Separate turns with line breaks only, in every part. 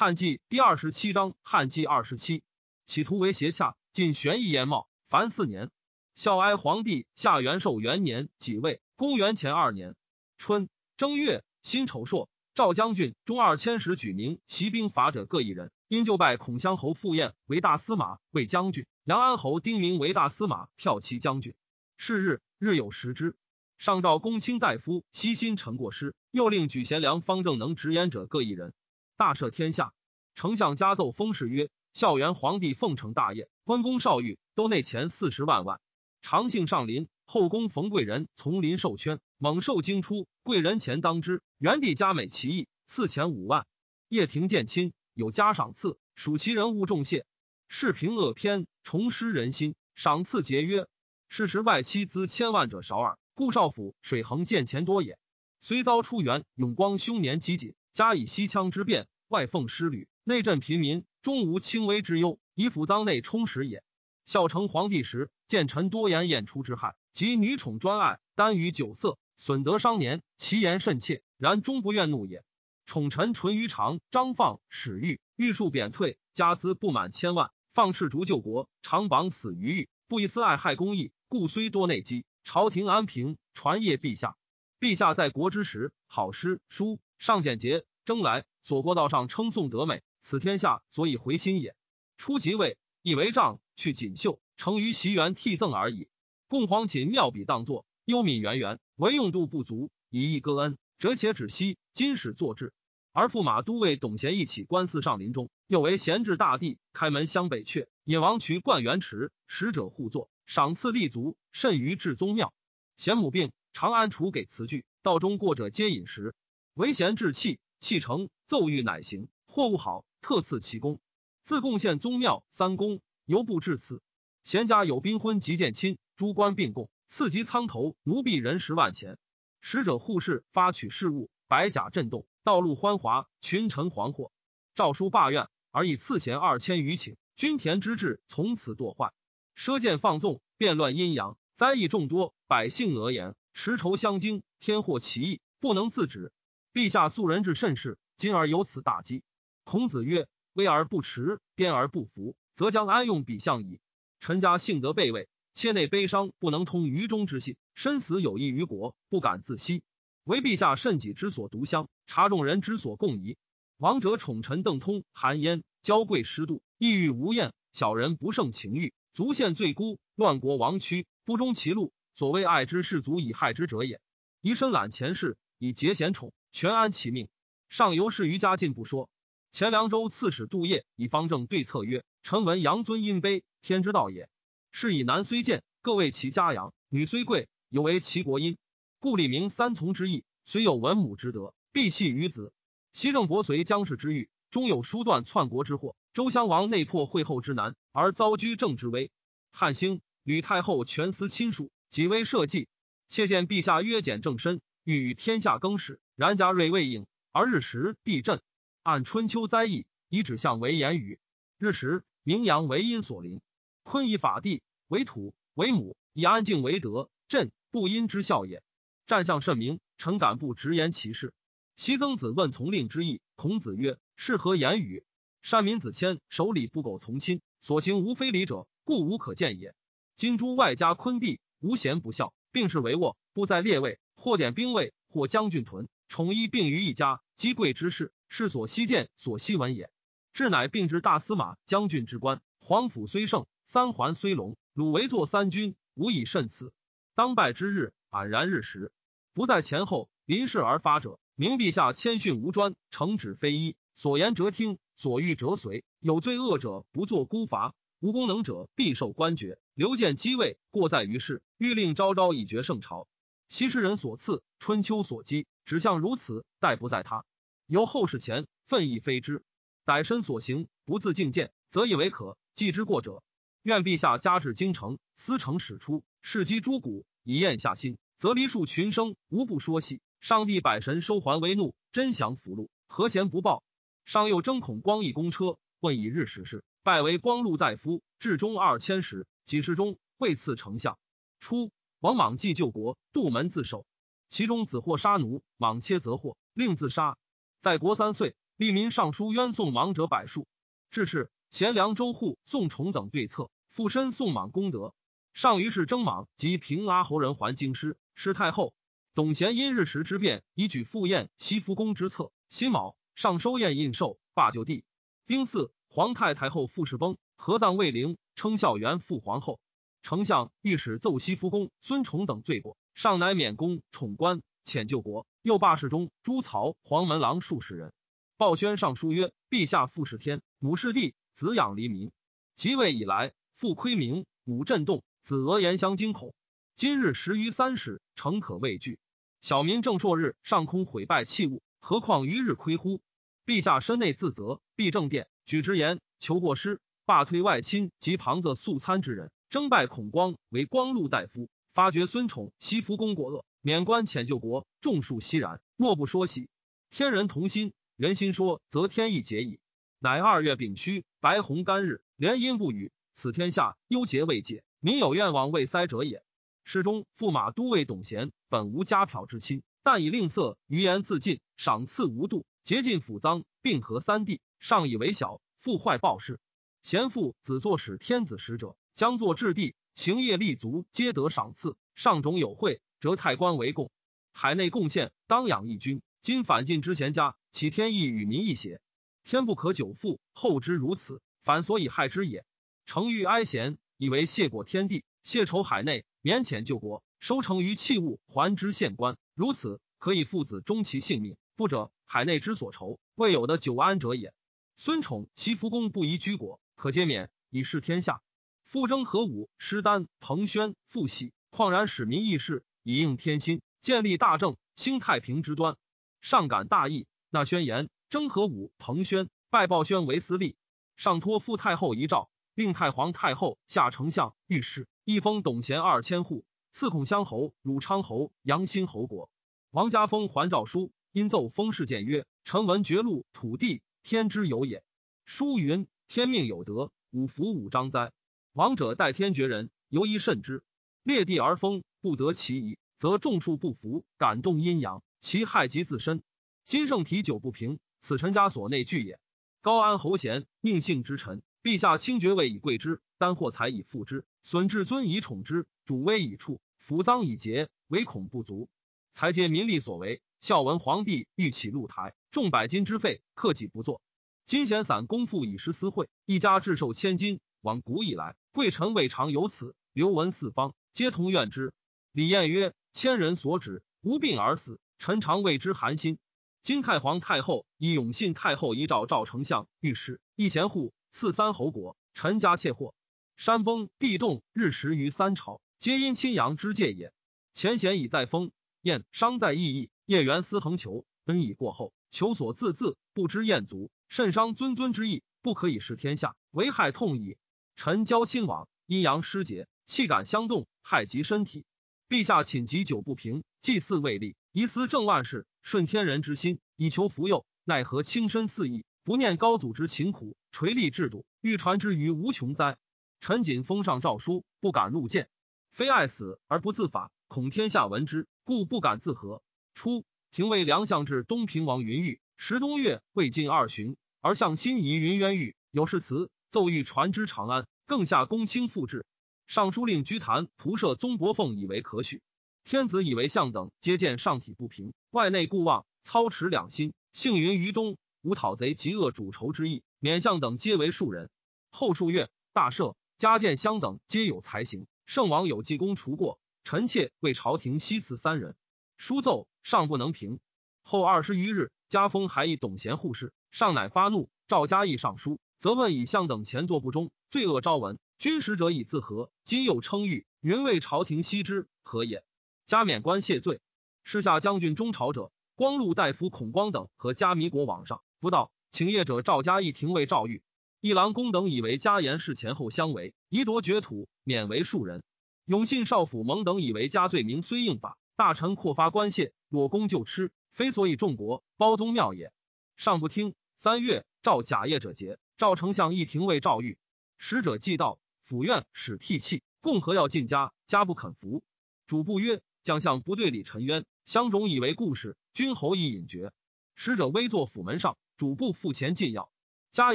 汉纪第二十七章，汉纪二十七，企图为邪洽，晋玄义燕茂，凡四年。孝哀皇帝下元寿元年己未，公元前二年春正月，辛丑朔，赵将军中二千石举名骑兵伐者各一人，因就拜孔襄侯傅彦为大司马、为将军，梁安侯丁明为大司马、骠骑将军。是日，日有食之。上诏公卿大夫悉心陈过师，又令举贤良方正能直言者各一人。大赦天下，丞相加奏封事曰：孝元皇帝奉承大业，关公少御都内钱四十万万。长幸上林，后宫冯贵人从林受圈，猛兽惊出，贵人前当之。元帝加美其意，赐钱五万。叶廷见亲，有加赏赐，属其人物重谢。世平恶偏，重施人心，赏赐节约。是时外戚资千万者少耳，故少府水衡见钱多也。虽遭出元，永光凶年积谨。加以西羌之变，外奉失旅，内镇贫民，终无轻微之忧，以府臧内充实也。孝成皇帝时，见臣多言晏出之害，及女宠专爱，耽于酒色，损得伤年，其言甚切，然终不愿怒也。宠臣淳于长、张放、史玉，玉数贬退，家资不满千万，放斥逐救国，长绑死于狱，不以私爱害公义，故虽多内积，朝廷安平，传业陛下。陛下在国之时，好诗书。尚简节，征来左过道上称颂德美，此天下所以回心也。初即位，以为杖，去锦绣，成于袭园替赠而已。共皇寝妙笔当作，幽敏圆圆，唯用度不足，以义歌恩，折且止息。今始作制，而驸马都尉董贤一起官司上林中，又为贤治大帝，开门相北阙，引王渠灌园池，使者互作，赏赐立足，甚于至宗庙。贤母病，长安处给词句，道中过者皆饮食。唯贤治气，气成奏谕乃行。货物好，特赐其功。自贡献宗庙三公，犹不至此。贤家有宾婚及见亲，诸官并贡，赐及仓头奴婢人十万钱。使者护士发取事务，百甲震动，道路欢华，群臣惶惑。诏书罢院，而以赐贤二千余顷。均田之志从此堕坏，奢见放纵，变乱阴阳，灾异众多，百姓讹言，持仇相惊，天祸其意，不能自止。陛下素人至甚是，今而有此大机。孔子曰：“威而不持，颠而不服，则将安用彼相矣。”臣家幸得备位，切内悲伤，不能通于中之信，身死有益于国，不敢自息。唯陛下慎己之所独相，察众人之所共疑。王者宠臣邓通、韩嫣，娇贵失度，意欲无厌；小人不胜情欲，足陷罪孤，乱国亡躯，不忠其路。所谓爱之士足以害之者也。宜深揽前世，以节贤宠。全安其命。上游是于家进不说。前凉州刺史杜业以方正对策曰：“臣闻阳尊阴卑，天之道也。是以男虽贱，各为其家养；女虽贵，有为其国阴。故立明三从之意，虽有文武之德，必弃于子。西郑伯随姜氏之欲，终有疏断篡国之祸。周襄王内破惠后之难，而遭居正之危。汉兴，吕太后全思亲属，己微社稷。切见陛下约简正身，欲与天下更始。”然贾瑞未应，而日时地震，按春秋灾异，以指向为言语。日时名阳为阴所临，坤以法地为土为母，以安静为德。震不阴之效也。战象甚明，臣敢不直言其事。昔曾子问从令之意，孔子曰：“是何言语？”善民子谦守礼不苟从亲，所行无非礼者，故无可见也。今诸外家昆弟无贤不孝，并是为卧，不在列位，或点兵卫，或将军屯。宠一并于一家，积贵之事，是所希见，所希闻也。至乃并之大司马、将军之官。皇甫虽盛，三桓虽隆，鲁为作三军，无以甚此。当拜之日，黯然日食，不在前后，临事而发者，明陛下谦逊无专，诚旨非一，所言折听，所欲折随。有罪恶者，不作孤罚；无功能者，必受官爵。刘见机位，过在于世，欲令昭昭以绝圣朝。昔时人所赐，春秋所积。只向如此，待不在他。由后世前愤亦非之，逮身所行不自敬见，则以为可；继之过者，愿陛下加至京城，司城使出，事积诸谷，以验下心，则梨树群生，无不说戏。上帝百神收还为怒，真降福禄，何贤不报？上又争恐光义公车，问以日时事，拜为光禄大夫，至中二千石。几世中，未赐丞相。初，王莽既救国，杜门自守。其中子获杀奴，莽切则获，令自杀。在国三岁，吏民上书冤送亡者百数。至是，贤良周护、宋崇等对策，附身宋莽功德。上于是征莽及平阿侯人还京师，失太后。董贤因日食之变，以举赴宴西福宫之策。辛卯，上收宴印绶，罢就地。丁巳，皇太太后傅氏崩，合葬卫陵，称孝元父皇后。丞相、御史奏西福公孙崇等罪过，上乃免宫宠官，遣救国。又罢侍中、朱曹、黄门郎数十人。报宣上书曰：“陛下父是天，母是地，子养黎民。即位以来，父亏明，母震动，子俄言相惊恐。今日十余三十，诚可畏惧。小民正朔日，上空毁败器物，何况于日亏乎？陛下身内自责，必正殿举直言，求过失，罢退外亲及旁侧素参之人，征拜孔光为光禄大夫，发掘孙宠西福公国恶，免官遣救国，众数熙然，莫不说喜。天人同心，人心说，则天意结矣。乃二月丙戌，白虹干日，连阴不雨，此天下忧结未解，民有愿望未塞者也。诗中驸马都尉董贤本无家嫖之亲，但以吝啬，余言自尽，赏赐无度，竭尽府赃，并合三弟，上以为小，复坏暴事。贤父子作使天子使者，将作治地，行业立足，皆得赏赐。上种有惠，折太官为贡，海内贡献，当养一军。今反晋之贤家，岂天意与民一邪？天不可久负，后之如此，反所以害之也。诚欲哀贤，以为谢过天地，谢仇海内。免遣救国，收成于器物，还之县官。如此，可以父子终其性命。不者，海内之所愁，未有的久安者也。孙宠其福公不宜居国，可皆免，以示天下。复征何武、师丹、彭宣、复喜，旷然使民义事，以应天心，建立大政，兴太平之端。上感大义，纳宣言，征何武、彭宣，拜鲍宣为司隶。上托傅太后遗诏，令太皇太后下丞相、御史。一封董贤二千户，赐孔乡侯、汝昌侯、阳兴侯国。王家封还诏书，因奏封事谏曰：“臣闻绝路土地，天之有也。书云：天命有德，五福五章哉。王者待天绝人，尤宜慎之。裂地而封，不得其宜，则众数不服，感动阴阳，其害及自身。今圣体久不平，此臣家所内惧也。高安侯贤，宁姓之臣，陛下清爵位以贵之，丹获财以富之。”损至尊以宠之，主威以处，抚赃以节，唯恐不足，才皆民力所为。孝文皇帝欲起露台，重百金之费，克己不作。金贤散公赋以实私惠，一家置寿千金。往古以来，贵臣未尝有此。刘闻四方，皆同怨之。李彦曰：“千人所指，无病而死，臣常为之寒心。”金太皇太后以永信太后遗诏赵丞相、御史、一贤户，赐三侯国，臣家窃获。山崩地动，日食于三朝，皆因亲阳之戒也。前贤已在封，晏伤在意义。业元思恒求，恩已过后，求所自自，不知燕足，甚伤尊尊之意，不可以示天下，为害痛矣。臣交亲往，阴阳失节，气感相动，害及身体。陛下寝疾久不平，祭祀未立，疑思正万事，顺天人之心，以求福佑，奈何轻身肆意，不念高祖之勤苦，垂立制度，欲传之于无穷哉？臣谨封上诏书，不敢入见，非爱死而不自法，恐天下闻之，故不敢自和。初，廷尉梁相至东平王云玉，时冬月未尽二旬，而向心仪云渊玉有誓词，奏欲传之长安，更下公卿复制。尚书令居坛仆射宗伯凤以为可许。天子以为相等皆见上体不平，外内固望，操持两心，幸云于东，无讨贼及恶主仇之意，免相等皆为庶人。后数月，大赦。加建相等皆有才行，圣王有济功除过，臣妾为朝廷西辞三人。书奏尚不能平。后二十余日，加封还以董贤护士，上乃发怒，赵嘉义上书，责问以相等前作不忠，罪恶昭文，君使者以自和，今又称誉，云为朝廷悉之，何也？加免官谢罪。时下将军中朝者，光禄大夫孔光等和加弥国往上，不到，请业者赵嘉义廷尉赵玉。一郎公等以为家言事前后相违，宜夺爵土，免为庶人。永信少府蒙等以为家罪名虽应法，大臣扩发官谢，裸公就吃，非所以重国包宗庙也。上不听。三月，赵假业者节，赵丞相一廷尉赵玉，使者既到，府院使替泣，共和要进家，家不肯服。主簿曰：“将相不对礼，沉冤。相种以为故事，君侯亦隐绝。”使者微坐府门上，主簿付前进药，加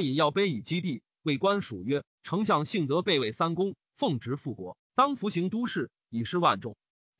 引药杯以击地。为官属曰：“丞相幸得备位三公，奉职复国，当服行都市，以示万众。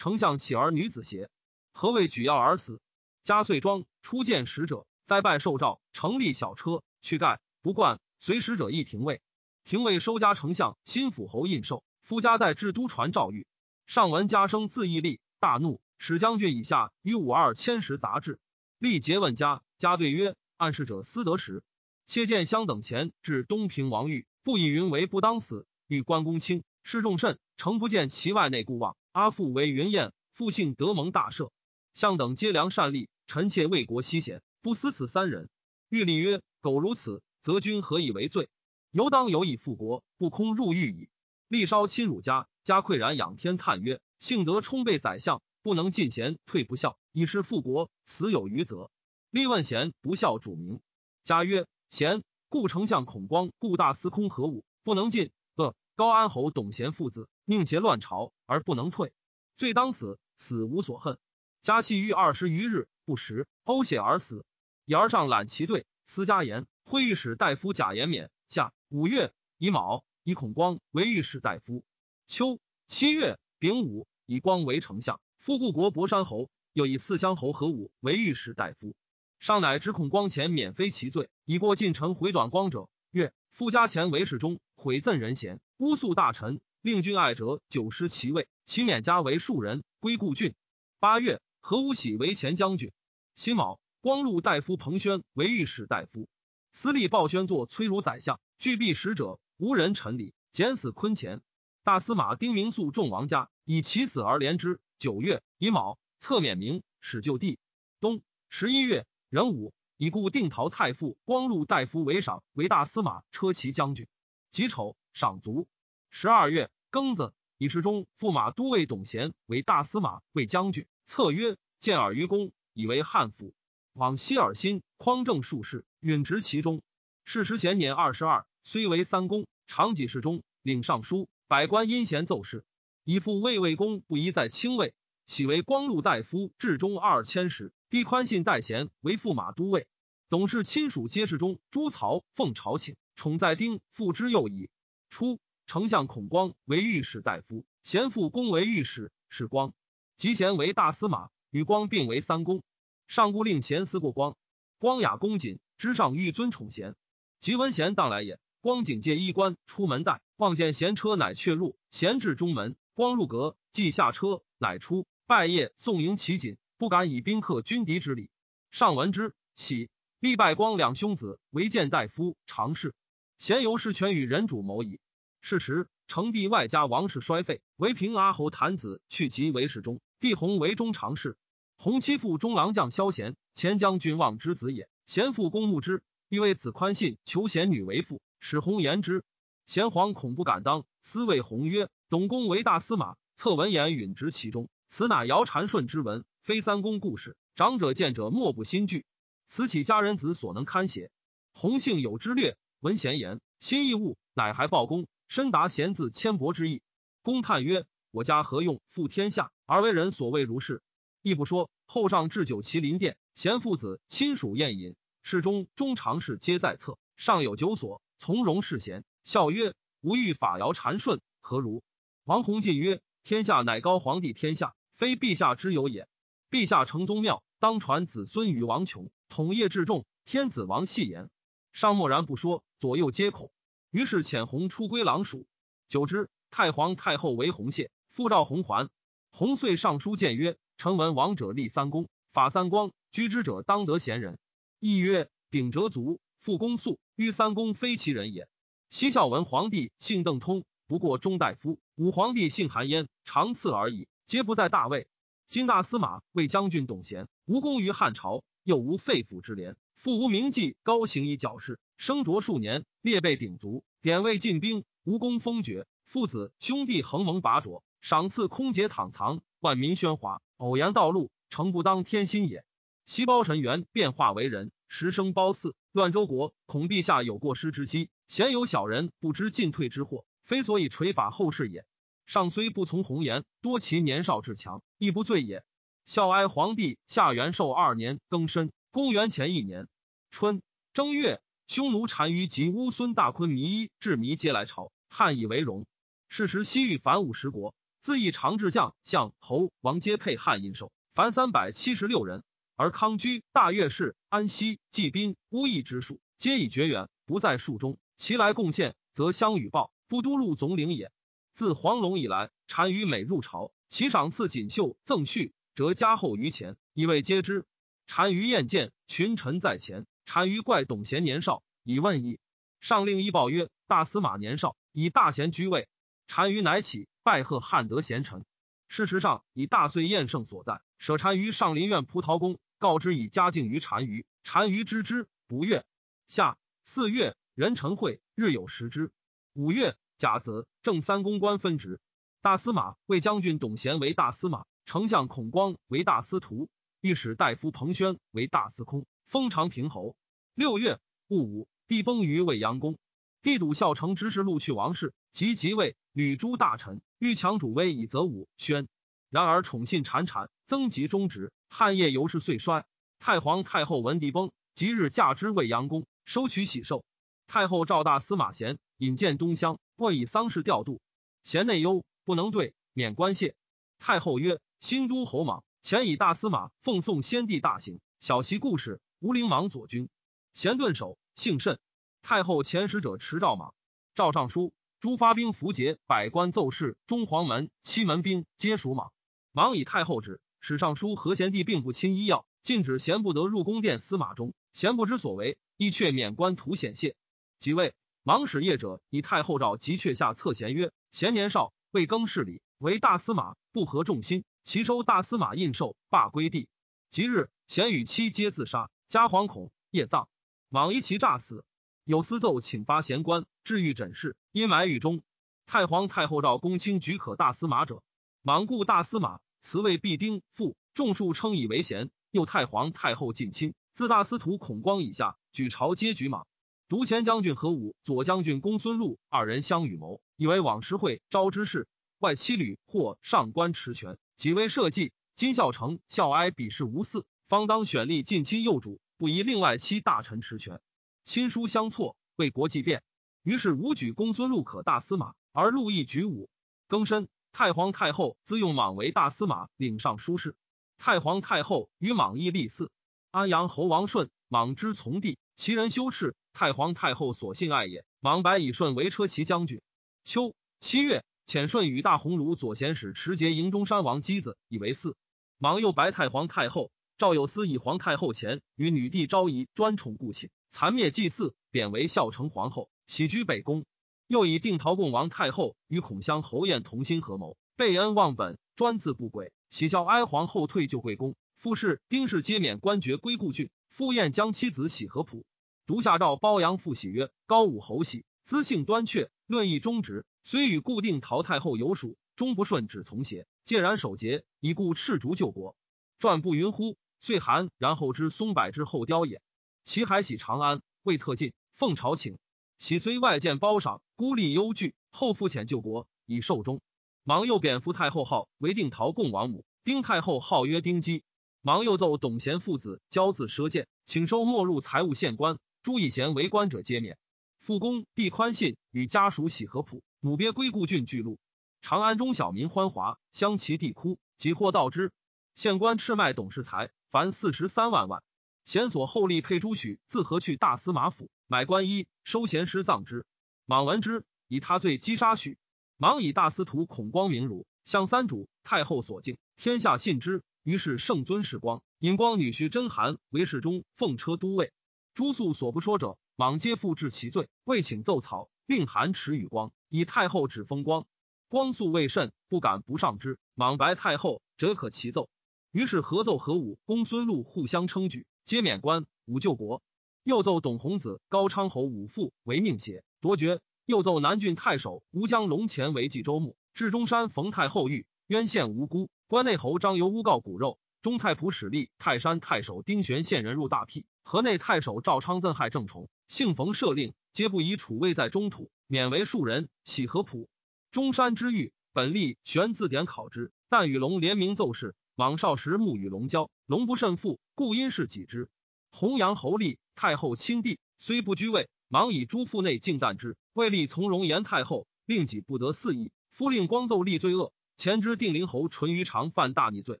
丞相乞儿女子邪？何谓举药而死？”加岁庄初见使者，再拜受诏，成立小车去盖。不冠，随使者亦廷尉。廷尉收家丞相新府侯印绶。夫家在至都传诏谕，上闻家生自义立，大怒，使将军以下于五二千石杂志。立诘问家，家对曰：“暗示者私得时。切见相等前至东平王玉，不以云为不当死。欲关公卿，事重甚，诚不见其外内故望。阿父为云燕，父姓德蒙大赦。相等皆良善吏，臣妾为国希贤，不思此三人。欲立曰：苟如此，则君何以为罪？犹当有以复国，不空入狱矣。”立稍亲辱家，家愧然仰天叹曰：“幸得充备宰相，不能尽贤，退不孝，以是复国，死有余则。”立问贤不孝主名，家曰：“贤，故丞相孔光，故大司空何武，不能进。恶高安侯董贤父子，宁结乱朝而不能退，罪当死，死无所恨。家系狱二十余日，不食，呕血而死。言上揽其罪，私家言，会御史大夫贾延勉下五月乙卯。以孔光为御史大夫，秋七月丙午，以光为丞相。复故国博山侯，又以四乡侯何武为御史大夫。上乃知孔光前免非其罪，以过近臣回短光者，曰：夫家前为侍中，毁赠人贤，诬诉大臣，令君爱者，久失其位，其免家为庶人，归故郡。八月，何无喜为前将军。辛卯，光禄大夫彭宣为御史大夫。司隶鲍宣作崔如宰相，拒避使者。无人臣礼，减死坤前。大司马丁明肃众王家，以其死而怜之。九月乙卯，策免名，始就地。冬十一月壬午，以故定陶太傅光禄大夫为赏，为大司马车骑将军。己丑，赏卒。十二月庚子，以侍中、驸马都尉董贤为大司马、为将军。策曰：见尔于公，以为汉府。往昔尔辛匡正术士，允职其中。事时贤年二十二，虽为三公。长己侍中，领尚书，百官因贤奏事。以父魏魏公不宜在清位，岂为光禄大夫，至中二千石。低宽信代贤为驸马都尉。董氏亲属皆侍中。朱曹奉朝请，宠在丁，父之右矣。初，丞相孔光为御史大夫，贤父公为御史，是光。及贤为大司马，与光并为三公。上故令贤思过光。光雅恭谨，之上欲尊宠贤。及闻贤当来也。光景借衣冠出门待，望见贤车，乃却入。贤至中门，光入阁，即下车，乃出拜谒，送迎其锦，不敢以宾客军敌之礼。上闻之，喜，必拜光两兄子为谏大夫，常侍。贤由是权与人主谋矣。是时，成帝外家王室衰废，唯平阿侯谭子去其为侍中，帝弘为中常侍。弘妻父中郎将萧贤，前将军望之子也。贤父公慕之，欲为子宽信求贤女为妇。使弘言之，贤皇恐不敢当，思谓弘曰：“董公为大司马，策文言允职其中，此乃尧禅顺之文，非三公故事。长者见者莫不心惧。此岂家人子所能堪邪？”弘性有之略，闻贤言，心亦悟，乃还报公，深达贤字千帛之意。公叹曰：“我家何用负天下，而为人所谓如是？”亦不说。后上置酒麒麟殿，贤父子亲属宴饮，侍中、中常侍皆在侧，上有酒所。从容侍贤，笑曰：“吾欲法尧禅顺，何如？”王弘进曰：“天下乃高皇帝天下，非陛下之有也。陛下承宗庙，当传子孙与王琼，统业至重，天子王戏言。”上默然不说，左右皆恐。于是遣弘出归狼蜀。久之，太皇太后为弘谢，复召弘还。弘遂上书谏曰：“臣闻王者立三公，法三光，居之者当得贤人。”亦曰：“秉折足。”复公肃，於三公非其人也。西孝文皇帝姓邓通，不过中大夫；武皇帝姓韩焉，长赐而已，皆不在大位。今大司马魏将军董贤，无功于汉朝，又无肺腑之廉，父无名迹，高行以矫饰，生着数年，列备鼎足，典位进兵，无功封爵，父子兄弟横蒙拔擢，赏赐空节躺藏，万民喧哗，偶言道路，诚不当天心也。西包神元变化为人。时生褒姒，乱周国，恐陛下有过失之机，鲜有小人不知进退之祸，非所以垂法后世也。上虽不从红颜，多其年少志强，亦不罪也。孝哀皇帝下元寿二年庚申，公元前一年春正月，匈奴单于及乌孙大昆弥至弥皆来朝，汉以为荣。是时西域凡五十国，自义长治将相侯王皆配汉印绶，凡三百七十六人。而康居、大月氏、安西、季宾、乌邑之属，皆已绝远，不在数中。其来贡献，则相与报，不都路总领也。自黄龙以来，单于每入朝，其赏赐锦绣赠序，折加厚于前，以为皆知。单于宴见，群臣在前。单于怪董贤年少，以问矣。上令一报曰：“大司马年少，以大贤居位。”单于乃起，拜贺汉德贤臣。事实上，以大岁宴圣所在。舍单于上林苑葡萄宫，告之以嘉靖于单于。单于知之，不悦。下四月，壬辰会，日有食之。五月甲子，正三公官分职。大司马为将军董贤为大司马，丞相孔光为大司徒，御史大夫彭宣为大司空，封长平侯。六月戊午，帝崩于未阳宫。帝笃孝成之事，录去王室，及即位，吕诸大臣欲强主威以则武宣。然而宠信谗谗，增及中直，汉业由是遂衰。太皇太后闻帝崩，即日驾之未阳宫，收取喜寿。太后召大司马贤引见东乡，或以丧事调度。贤内忧，不能对，免官谢。太后曰：“新都侯莽前以大司马奉送先帝大行，小其故事，无灵莽左军。贤顿首，幸甚。太后遣使者持诏莽，诏尚书：诸发兵符节，百官奏事，中黄门、七门兵皆属莽。”莽以太后旨，史尚书和贤弟并不亲医药，禁止贤不得入宫殿司马中。贤不知所为，亦却免官图显谢。即位，莽使业者以太后诏及阙下策贤曰：贤年少，未更事礼，为大司马，不合众心，其收大司马印绶，罢归地。即日，贤与妻皆自杀，家惶恐，夜葬。莽夷其诈死。有司奏请发贤官，治御诊室，因埋狱中。太皇太后召公卿举可大司马者。莽故大司马，辞位必丁父，众数称以为贤。又太皇太后近亲，自大司徒孔光以下，举朝皆举莽。独前将军何武、左将军公孙禄二人相与谋，以为往时会招之事。外七旅或上官持权，即为社稷。今孝成孝哀比事无嗣，方当选立近亲幼主，不宜另外七大臣持权。亲疏相错，为国计变。于是武举公孙禄可大司马，而禄亦举武。更申。太皇太后自用莽为大司马，领尚书事。太皇太后与莽亦立嗣。安阳侯王顺，莽之从弟，其人羞耻，太皇太后所信爱也。莽白以顺为车骑将军。秋七月，遣顺与大鸿胪左贤使持节营中山王姬子以为嗣。莽又白太皇太后，赵有司以皇太后前与女帝昭仪专宠故寝，残灭祭祀，贬为孝成皇后，喜居北宫。又以定陶共王太后与孔襄侯晏同心合谋，背恩忘本，专自不轨，喜孝哀皇后退就贵宫。傅氏、丁氏皆免官爵归故郡。傅晏将妻子喜合浦，独下诏褒扬傅喜曰：“高武侯喜，资性端阙，论议忠直，虽与固定陶太后有属，终不顺只从邪，戒然守节，以故赤足救国。传不云乎？遂寒，然后知松柏之后雕也。其海喜长安，未特进，奉朝请。”喜虽外见褒赏，孤立忧惧，后复遣救国，以寿终。忙又贬扶太后号为定陶共王母，丁太后号曰丁姬。忙又奏董贤父子骄自奢贱，请收没入财物县官。朱以贤为官者皆免。复公帝宽信与家属喜合浦，母鳖归故郡巨鹿。长安中小民欢华，相其地哭，即获道之。县官赤卖董事财，凡四十三万万。贤所厚利配朱许，自何去大司马府？买官衣，收贤师葬之。莽闻之，以他罪击杀许。莽以大司徒孔光明儒，向三主太后所敬，天下信之。于是圣尊世光，引光女婿真寒为侍中，奉车都尉。诸素所不说者，莽皆复治其罪。未请奏草，令韩持与光，以太后指封光。光素未甚，不敢不上之。莽白太后，折可其奏。于是合奏何武、公孙禄互相称举，皆免官，武救国。又奏董弘子、高昌侯武父为命邪夺爵。又奏南郡太守吴江龙前为冀州牧。至中山冯太后狱，冤陷无辜。关内侯张由诬告骨肉。中太仆使吏泰山太守丁玄献人入大辟。河内太守赵昌憎害郑崇，幸逢赦令，皆不以楚位在中土，免为庶人。喜合浦。中山之狱，本立玄字典考之，但与龙联名奏事。莽少时慕与龙交，龙不甚富，故因是己之。弘阳侯立太后亲帝，虽不居位，莽以诸父内敬惮之，未立从容言太后，令己不得肆意。夫令光奏立罪恶，前之定陵侯淳于长犯大逆罪，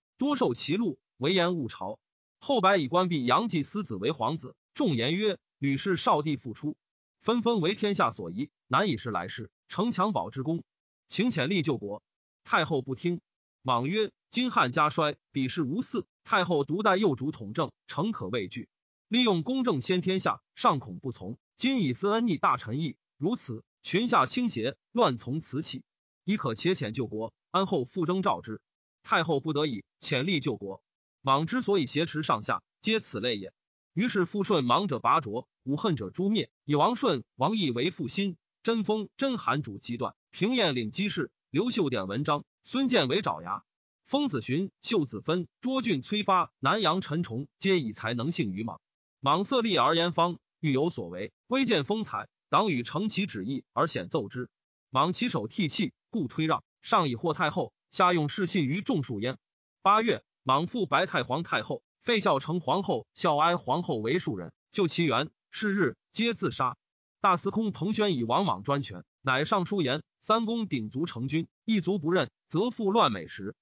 多受其禄，为言误朝。后白以关闭杨继私子为皇子，众言曰：“吕氏少帝复出，纷纷为天下所疑，难以是来世。城襁褓之功，请遣立救国。”太后不听，莽曰：“今汉家衰，彼事无嗣，太后独代幼主统政，诚可畏惧。利用公正先天下，尚恐不从。今以私恩逆大臣意，如此，群下倾斜，乱从此起，亦可且遣救国，安后复征召之。”太后不得已，遣力救国。莽之所以挟持上下，皆此类也。于是复顺莽者拔擢，武恨者诛灭，以王顺、王毅为复心，真封、真韩主击断，平晏领机事，刘秀典文章，孙建为爪牙，封子寻、秀子芬、卓俊、崔发、南阳陈崇，皆以才能幸于莽。莽色厉而言方，欲有所为，微见风采，党羽承其旨意而显奏之。莽起手涕泣，故推让，上以获太后，下用世信于众庶焉。八月。莽父白太皇太后废孝成皇后，孝哀皇后为庶人，就其元是日，皆自杀。大司空彭宣以王莽专权，乃上书言：三公鼎足成君，一族不任，则复乱美食。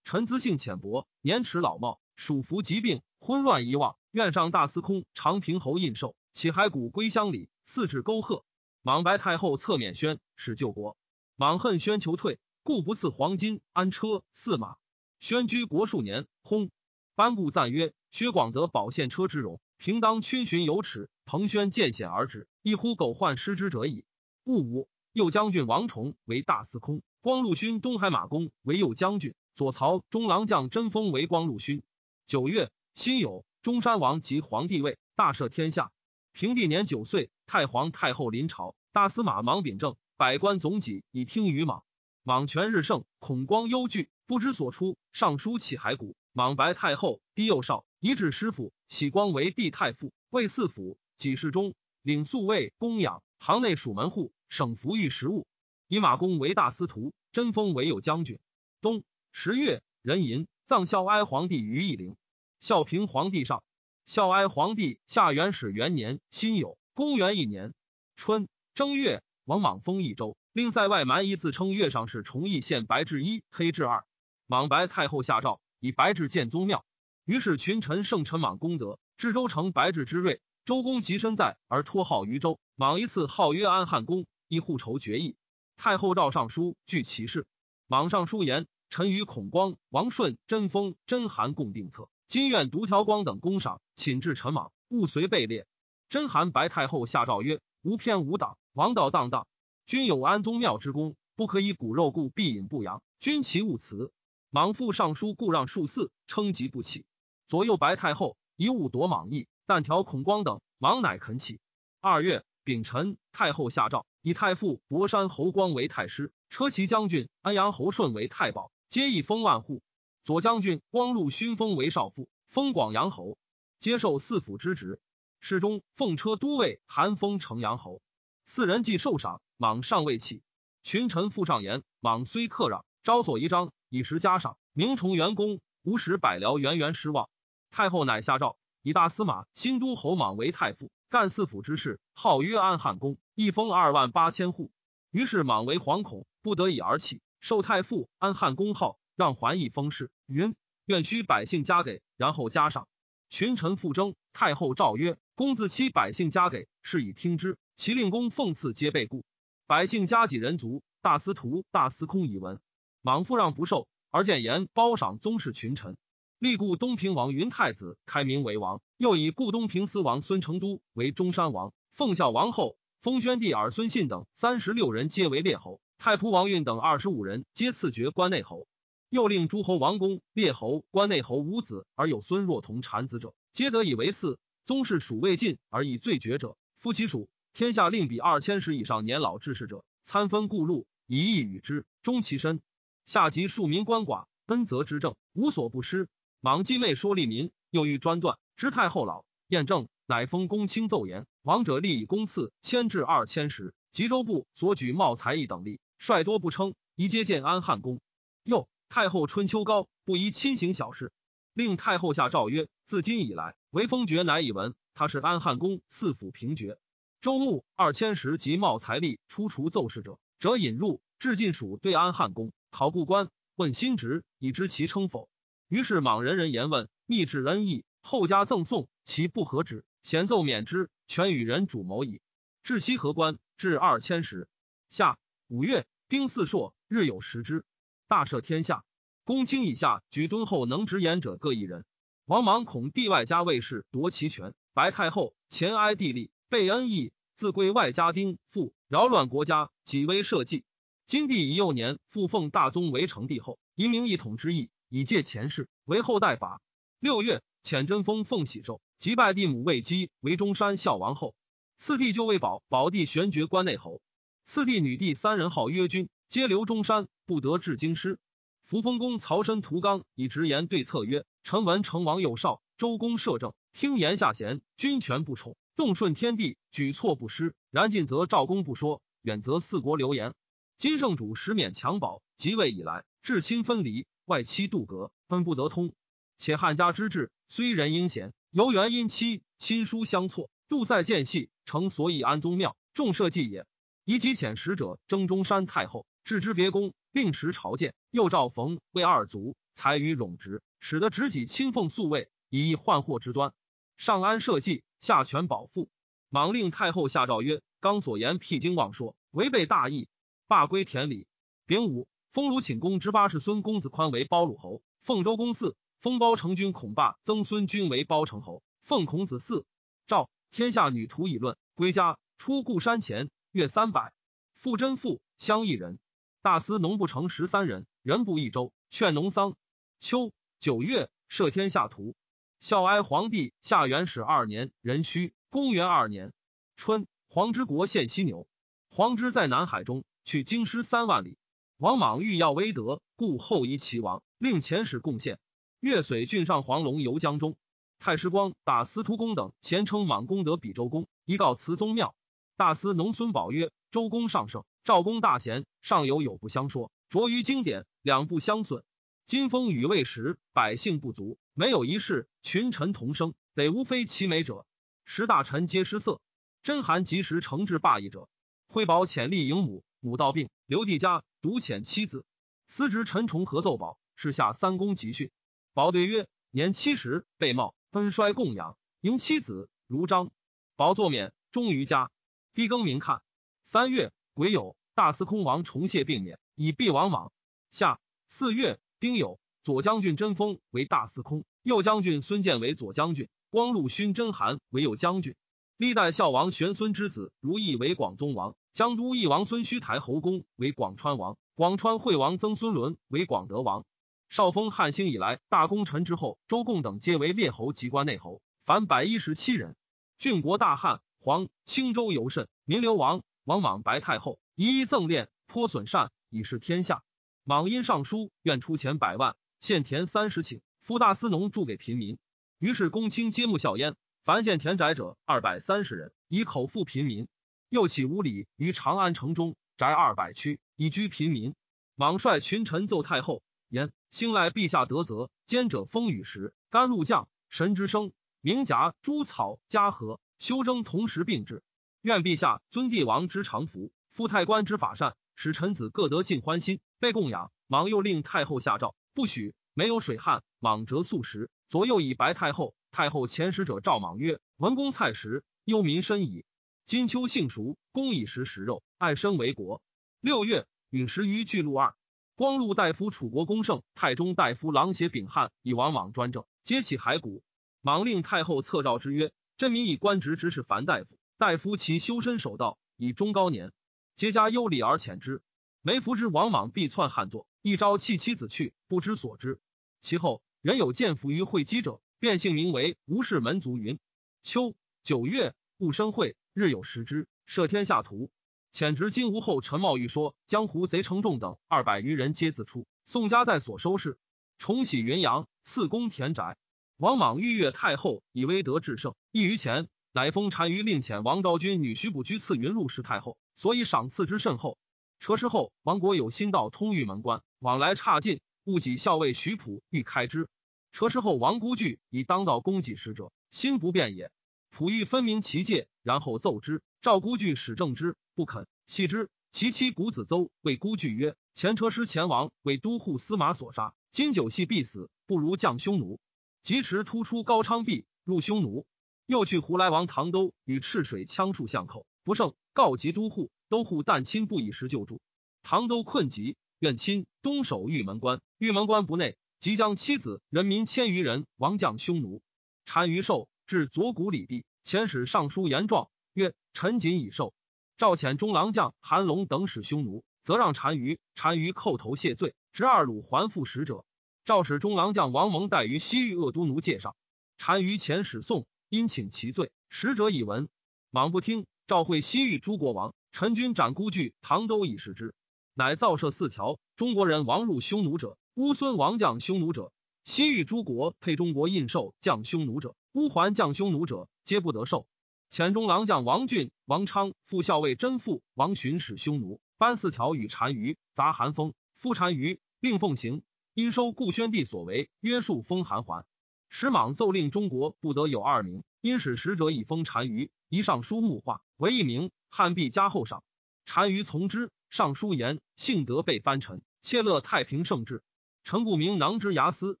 臣资性浅薄，年齿老貌，属服疾病，昏乱遗忘。愿上大司空长平侯印绶，起骸骨归乡里，四至沟壑。莽白太后侧免宣，使救国。莽恨宣求退，故不赐黄金、安车、驷马。宣居国数年，薨。班固赞曰：“薛广德宝献车之荣，平当群寻有耻。彭宣见险而止，一呼狗患失之者矣。”戊午，右将军王崇为大司空，光禄勋东海马公为右将军，左曹中郎将贞丰为光禄勋。九月，辛酉，中山王即皇帝位，大赦天下。平帝年九岁，太皇太后临朝，大司马莽秉政，百官总己以听于莽。莽权日盛，恐光忧惧。不知所出，上书起骸骨。莽白太后低幼少，以指师傅。喜光为帝太傅，魏四府给事中，领宿卫供养，行内属门户，省服御食物。以马公为大司徒，贞丰为右将军。东十月，壬寅，葬孝哀皇帝于义陵。孝平皇帝上，孝哀皇帝下元始元年辛酉，公元一年春正月，王莽封益州，令塞外蛮夷自称月上是崇义县白雉一，黑雉二。莽白太后下诏，以白雉建宗庙。于是群臣圣臣莽功德，至州城白雉之瑞。周公即身在，而托号于周。莽一次号曰安汉公，以护仇决议。太后诏上书，据其事。莽上书言：臣与孔光、王顺、贞丰、贞韩共定策，今愿独条光等功赏，请至臣莽，勿随被列。贞韩白太后下诏曰：无偏无党，王道荡荡。君有安宗庙之功，不可以骨肉故必隐不扬。君其勿辞。莽父尚书，故让数嗣，称疾不起。左右白太后一物夺莽意，但调孔光等，莽乃肯起。二月丙辰，太后下诏，以太傅博山侯光为太师，车骑将军安阳侯顺为太保，皆以封万户。左将军光禄勋封为少傅，封广阳侯，接受四府之职。侍中奉车都尉韩封城阳侯。四人既受赏，莽尚未起。群臣复上言，莽虽克让，招所遗章。以时加赏，明崇元功，无使百僚源源失望。太后乃下诏，以大司马新都侯莽为太傅，干四府之事，号曰安汉公，一封二万八千户。于是莽为惶恐，不得已而起，受太傅安汉公号，让还一封事，云愿须百姓加给，然后加上。群臣复争，太后诏曰：公自欺百姓加给，是以听之。其令公奉赐皆被故，百姓加己人族，大司徒、大司空以闻。莽复让不受，而见言褒赏宗室群臣，立故东平王云太子开明为王，又以故东平司王孙成都为中山王，奉孝王后，封宣帝儿孙信等三十六人皆为列侯，太仆王运等二十五人皆赐爵关内侯，又令诸侯王公列侯关内侯无子而有孙若同产子者，皆得以为嗣。宗室属未尽而以罪绝者，夫其属天下令比二千石以上年老志士者，参分故禄，以义与之，终其身。下及庶民鳏寡，恩泽之政，无所不施。莽继妹说利民，又欲专断。知太后老，验证乃封公卿奏言：王者立以公赐千至二千石，吉州部所举茂才义等力，率多不称，宜接见安汉公。又太后春秋高，不宜亲行小事，令太后下诏曰：自今以来，为封爵乃以闻，他是安汉公四府平爵。周穆二千石及茂财力出除奏事者，辄引入至晋蜀对安汉公考故官，问新职，以知其称否。于是莽人人言问，密至恩义，后加赠送，其不合止，咸奏免之，全与人主谋矣。至西河关，至二千石。下五月，丁巳朔，日有食之。大赦天下。公卿以下举敦厚能直言者各一人。王莽恐帝外家卫士夺其权，白太后前哀帝立。被恩义，自归外家丁父，扰乱国家，己危社稷。今帝以幼年复奉大宗为成帝后，以明一统之意，以戒前世，为后代法。六月，遣真封奉喜寿，即拜帝母卫姬为中山孝王后。次弟就为保，保帝玄爵关内侯。次弟女弟三人号曰君，皆留中山，不得至京师。扶风公曹参屠刚以直言对策曰：臣闻成王幼少，周公摄政，听言下贤，君权不宠。动顺天地，举措不失。然近则赵公不说，远则四国流言。今圣主实免襁褓，即位以来，至亲分离，外戚渡隔，分不得通。且汉家之治，虽人阴险，犹原因妻亲疏相错，度塞间隙，成所以安宗庙，众社稷也。以己遣使者征中山太后，置之别宫，令持朝见。又召冯魏二族，才于冗职，使得执己亲奉宿卫，以抑患祸之端。上安社稷。下权保父，莽令太后下诏曰：“刚所言辟经妄说，违背大义，罢归田里。”丙午，封鲁寝公之八世孙公子宽为包鲁侯，奉周公嗣；封包成君孔霸曾孙君为包成侯，奉孔子嗣。诏天下女徒议论，归家出故山前，月三百。傅真父乡一人，大司农不成十三人，人不一周。劝农桑。秋九月，赦天下图。孝哀皇帝下元始二年壬戌，公元二年春，黄之国献犀牛。黄之在南海中，去京师三万里。王莽欲要威德，故后夷齐王，令遣使贡献。越绥郡上黄龙游江中。太师光打司徒公等咸称莽公德比周公，一告慈宗庙。大司农孙宝曰：周公上圣，赵公大贤，上有有不相说，着于经典，两不相损。今风雨未时，百姓不足，没有一事。群臣同生，得无非其美者。十大臣皆失色。真寒及时惩治霸义者。惠宝潜力迎母，母道病，留帝家独遣妻子。司职陈崇合奏宝，是下三公集训。宝对曰：年七十，被冒，奔衰供养，迎妻子如章。宝作免，终于家。帝更明看。三月，癸酉，大司空王重谢病免，以避王莽。下四月，丁酉，左将军贞丰为大司空。右将军孙建为左将军，光禄勋真韩为右将军。历代孝王玄孙之子如意为广宗王，江都义王孙虚台侯公为广川王，广川惠王曾孙伦为广德王。少封汉兴以来大功臣之后，周贡等皆为列侯及关内侯，凡百一十七人。郡国大汉，黄青州尤甚。民流亡，王莽白太后一一赠殓，颇损善，以示天下。莽因上书，愿出钱百万，献田三十顷。夫大司农助给平民，于是公卿皆慕笑焉。凡献田宅者二百三十人，以口腹平民。又起五里于长安城中，宅二百区，以居平民。莽率群臣奏太后言：兴赖陛下德泽，兼者风雨时，甘露降，神之生，名甲诸草嘉禾，修征同时并治。愿陛下尊帝王之长福，夫太官之法善，使臣子各得尽欢心，被供养。莽又令太后下诏，不许。没有水旱，莽折素食。左右以白太后。太后遣使者赵莽曰：“文公菜食，忧民深矣。今秋幸熟，公以食食肉，爱生为国。”六月，陨石于巨鹿二。光禄大夫楚国公胜，太中大夫郎邪秉汉以王莽专政，皆起骸骨。莽令太后册诏之曰：“真民以官职之士凡大夫，大夫其修身守道，以中高年，皆加优礼而遣之。梅服之王莽必篡汉作，一朝弃妻子去，不知所之。”其后，人有见服于会稽者，便姓名为吴氏门族。云秋九月，戊申会，日有食之。摄天下图，遣直金吾后陈茂玉说，江湖贼成众等二百余人皆自出。宋家在所收拾，重喜云阳，赐公田宅。王莽欲越太后以威德制胜，异于前，乃封单于令遣王昭君女徐不居赐云入侍太后，所以赏赐之甚厚。车师后，王国有新道通玉门关，往来差近。戊己校尉徐普欲开之，车师后王孤惧以当道供给使者，心不变也。普欲分明其界，然后奏之。赵孤据使正之，不肯。系之。其妻谷子邹谓孤据曰：“前车师前王为都护司马所杀，今九系必死，不如降匈奴。”及时突出高昌壁，入匈奴。又去胡来王唐都与赤水枪戍巷口，不胜，告急都护。都护但亲不以时救助。唐都困急，愿亲东守玉门关。玉门关不内，即将妻子人民千余人亡将匈奴。单于寿至左谷里地，遣使上书言状，曰：“臣谨已受。”赵遣中郎将韩龙等使匈奴，则让单于。单于叩头谢罪，执二鲁还复使者。赵使中郎将王蒙待于西域鄂都奴界上。单于遣使送，因请其罪。使者以闻，莽不听。赵会西域诸国王。陈军斩孤据，唐都以示之，乃造设四条：中国人亡入匈奴者，乌孙王将匈奴者，西域诸国配中国印绶将匈奴者，乌桓将匈奴者，皆不得受。遣中郎将王俊、王昌、副校尉甄父、王巡使匈奴，颁四条与单于，杂韩风，夫单于，令奉行。因收故宣帝所为，约束封韩还。使莽奏令中国不得有二名，因使使者以封单于，一上书木画为一名。汉必加厚赏，单于从之。尚书言幸得被藩臣，切乐太平盛治。臣故名囊之牙司，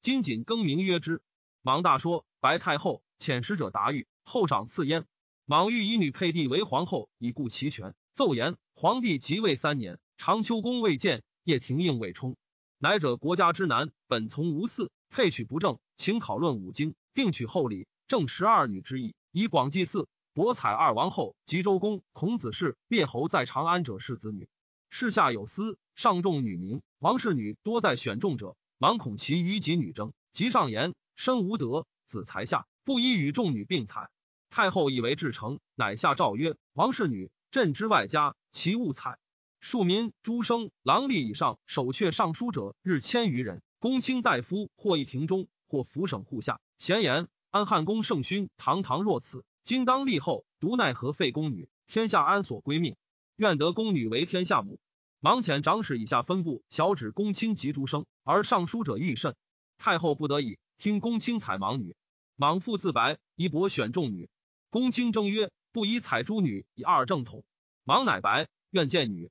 今谨更名曰之。莽大说，白太后遣使者答谕，后赏赐焉。莽欲以女配帝为皇后，以固其权。奏言皇帝即位三年，长秋宫未建，叶廷应未充。乃者国家之难，本从无嗣，配娶不正，请考论五经，并取后礼，正十二女之意，以广祭祀。博采二王后及周公、孔子氏列侯在长安者是子女，世下有司，上重女名。王氏女多在选中者，忙恐其与己女争。即上言：身无德，子才下，不依与众女并采。太后以为至诚，乃下诏曰：王氏女，朕之外家，其勿采。庶民诸生郎吏以上守阙尚书者，日千余人。公卿大夫或一庭中，或府省户下。闲言安汉公圣勋，堂堂若此。今当立后，独奈何废宫女？天下安所归命？愿得宫女为天下母。忙遣长史以下分部小指公卿及诸生，而上书者愈甚。太后不得已，听公卿采盲女。莽父自白，以博选众女。公卿争曰：“不宜采诸女，以二正统。”莽乃白，愿见女。